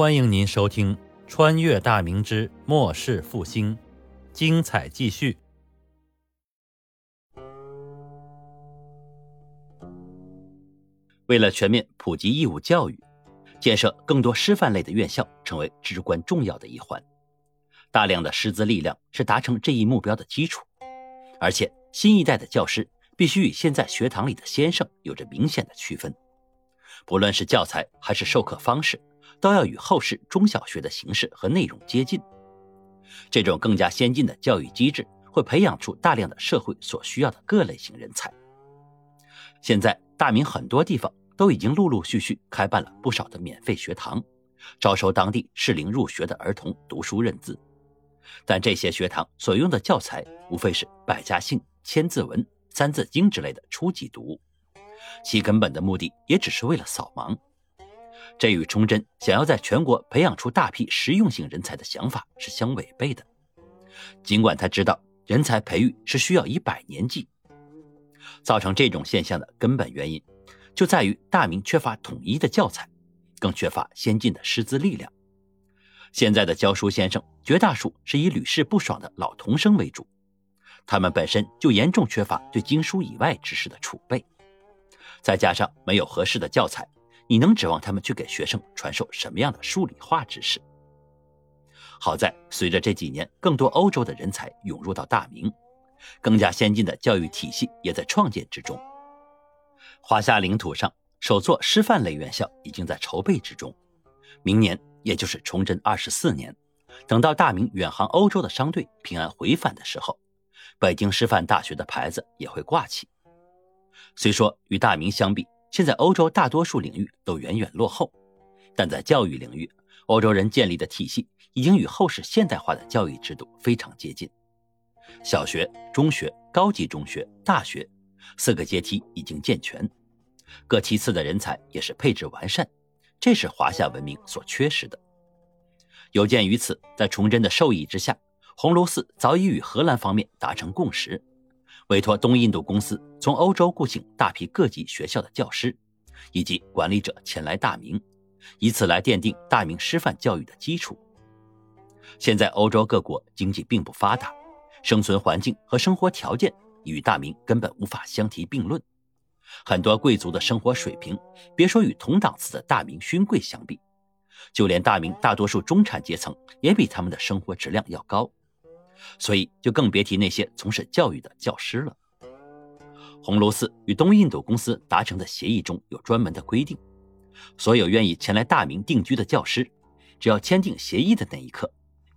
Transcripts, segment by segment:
欢迎您收听《穿越大明之末世复兴》，精彩继续。为了全面普及义务教育，建设更多师范类的院校成为至关重要的一环。大量的师资力量是达成这一目标的基础，而且新一代的教师必须与现在学堂里的先生有着明显的区分，不论是教材还是授课方式。都要与后世中小学的形式和内容接近。这种更加先进的教育机制会培养出大量的社会所需要的各类型人才。现在大明很多地方都已经陆陆续续开办了不少的免费学堂，招收当地适龄入学的儿童读书认字。但这些学堂所用的教材无非是百家姓、千字文、三字经之类的初级读物，其根本的目的也只是为了扫盲。这与崇祯想要在全国培养出大批实用性人才的想法是相违背的。尽管他知道人才培育是需要以百年计，造成这种现象的根本原因，就在于大明缺乏统一的教材，更缺乏先进的师资力量。现在的教书先生绝大数是以屡试不爽的老童生为主，他们本身就严重缺乏对经书以外知识的储备，再加上没有合适的教材。你能指望他们去给学生传授什么样的数理化知识？好在随着这几年更多欧洲的人才涌入到大明，更加先进的教育体系也在创建之中。华夏领土上首座师范类院校已经在筹备之中，明年也就是崇祯二十四年，等到大明远航欧洲的商队平安回返的时候，北京师范大学的牌子也会挂起。虽说与大明相比，现在欧洲大多数领域都远远落后，但在教育领域，欧洲人建立的体系已经与后世现代化的教育制度非常接近。小学、中学、高级中学、大学四个阶梯已经健全，各梯次的人才也是配置完善，这是华夏文明所缺失的。有鉴于此，在崇祯的授意之下，鸿胪寺早已与荷兰方面达成共识。委托东印度公司从欧洲雇请大批各级学校的教师以及管理者前来大明，以此来奠定大明师范教育的基础。现在欧洲各国经济并不发达，生存环境和生活条件与大明根本无法相提并论。很多贵族的生活水平，别说与同档次的大明勋贵相比，就连大明大多数中产阶层也比他们的生活质量要高。所以，就更别提那些从事教育的教师了。鸿胪寺与东印度公司达成的协议中有专门的规定：所有愿意前来大明定居的教师，只要签订协议的那一刻，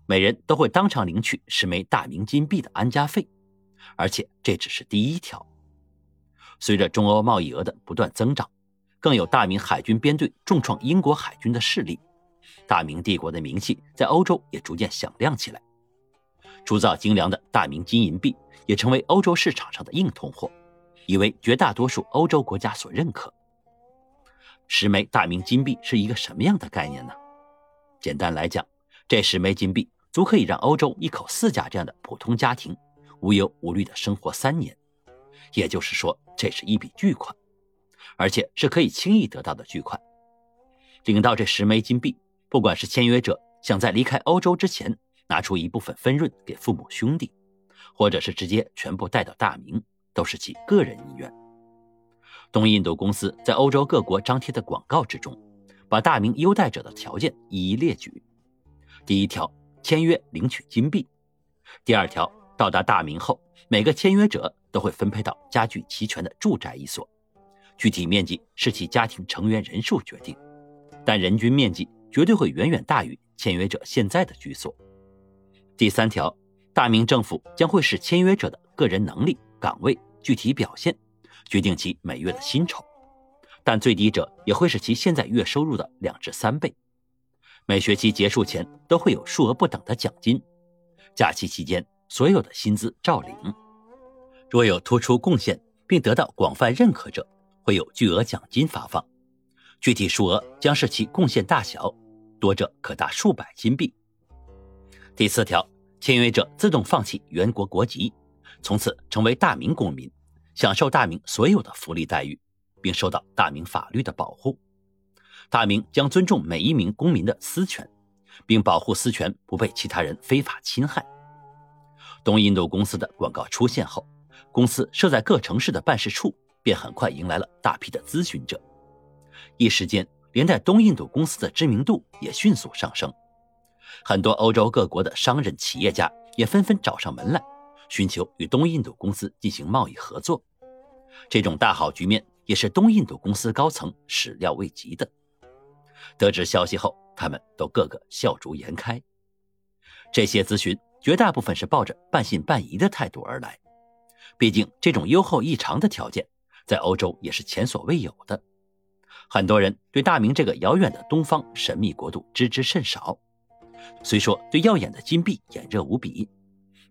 每人都会当场领取十枚大明金币的安家费。而且这只是第一条。随着中欧贸易额的不断增长，更有大明海军编队重创英国海军的势力，大明帝国的名气在欧洲也逐渐响亮起来。铸造精良的大明金银币也成为欧洲市场上的硬通货，已为绝大多数欧洲国家所认可。十枚大明金币是一个什么样的概念呢？简单来讲，这十枚金币足可以让欧洲一口四甲这样的普通家庭无忧无虑的生活三年。也就是说，这是一笔巨款，而且是可以轻易得到的巨款。领到这十枚金币，不管是签约者想在离开欧洲之前。拿出一部分分润给父母兄弟，或者是直接全部带到大明，都是其个人意愿。东印度公司在欧洲各国张贴的广告之中，把大明优待者的条件一一列举。第一条，签约领取金币；第二条，到达大明后，每个签约者都会分配到家具齐全的住宅一所，具体面积是其家庭成员人数决定，但人均面积绝对会远远大于签约者现在的居所。第三条，大明政府将会视签约者的个人能力、岗位具体表现，决定其每月的薪酬，但最低者也会是其现在月收入的两至三倍。每学期结束前都会有数额不等的奖金，假期期间所有的薪资照领。若有突出贡献并得到广泛认可者，会有巨额奖金发放，具体数额将视其贡献大小，多者可达数百金币。第四条，签约者自动放弃原国国籍，从此成为大明公民，享受大明所有的福利待遇，并受到大明法律的保护。大明将尊重每一名公民的私权，并保护私权不被其他人非法侵害。东印度公司的广告出现后，公司设在各城市的办事处便很快迎来了大批的咨询者，一时间，连带东印度公司的知名度也迅速上升。很多欧洲各国的商人、企业家也纷纷找上门来，寻求与东印度公司进行贸易合作。这种大好局面也是东印度公司高层始料未及的。得知消息后，他们都个个笑逐颜开。这些咨询绝大部分是抱着半信半疑的态度而来，毕竟这种优厚异常的条件，在欧洲也是前所未有的。很多人对大明这个遥远的东方神秘国度知之甚少。虽说对耀眼的金币眼热无比，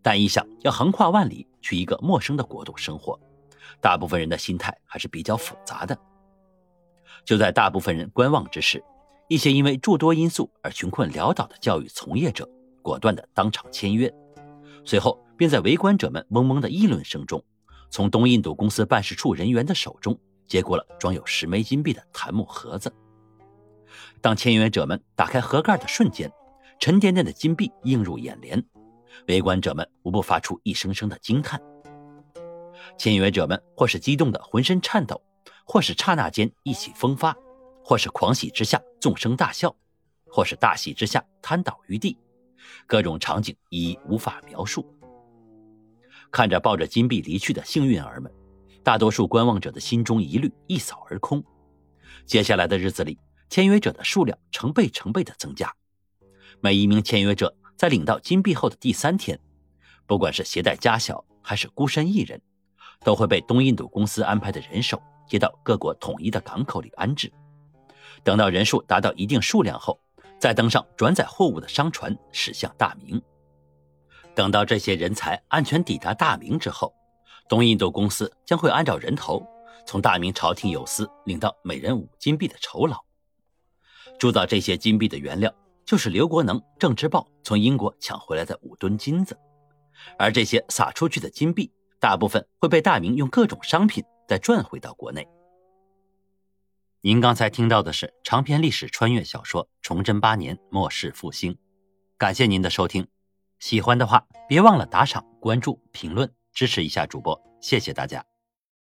但一想要横跨万里去一个陌生的国度生活，大部分人的心态还是比较复杂的。就在大部分人观望之时，一些因为诸多因素而穷困潦倒的教育从业者，果断的当场签约，随后便在围观者们嗡嗡的议论声中，从东印度公司办事处人员的手中接过了装有十枚金币的檀木盒子。当签约者们打开盒盖的瞬间，沉甸甸的金币映入眼帘，围观者们无不发出一声声的惊叹。签约者们或是激动的浑身颤抖，或是刹那间意气风发。或是狂喜之下纵声大笑，或是大喜之下瘫倒于地，各种场景已无法描述。看着抱着金币离去的幸运儿们，大多数观望者的心中疑虑一扫而空。接下来的日子里，签约者的数量成倍成倍的增加。每一名签约者在领到金币后的第三天，不管是携带家小还是孤身一人，都会被东印度公司安排的人手接到各国统一的港口里安置。等到人数达到一定数量后，再登上转载货物的商船驶向大明。等到这些人才安全抵达大明之后，东印度公司将会按照人头从大明朝廷有司领到每人五金币的酬劳。铸造这些金币的原料就是刘国能、郑之豹从英国抢回来的五吨金子，而这些撒出去的金币大部分会被大明用各种商品再赚回到国内。您刚才听到的是长篇历史穿越小说《崇祯八年末世复兴》，感谢您的收听，喜欢的话别忘了打赏、关注、评论，支持一下主播，谢谢大家。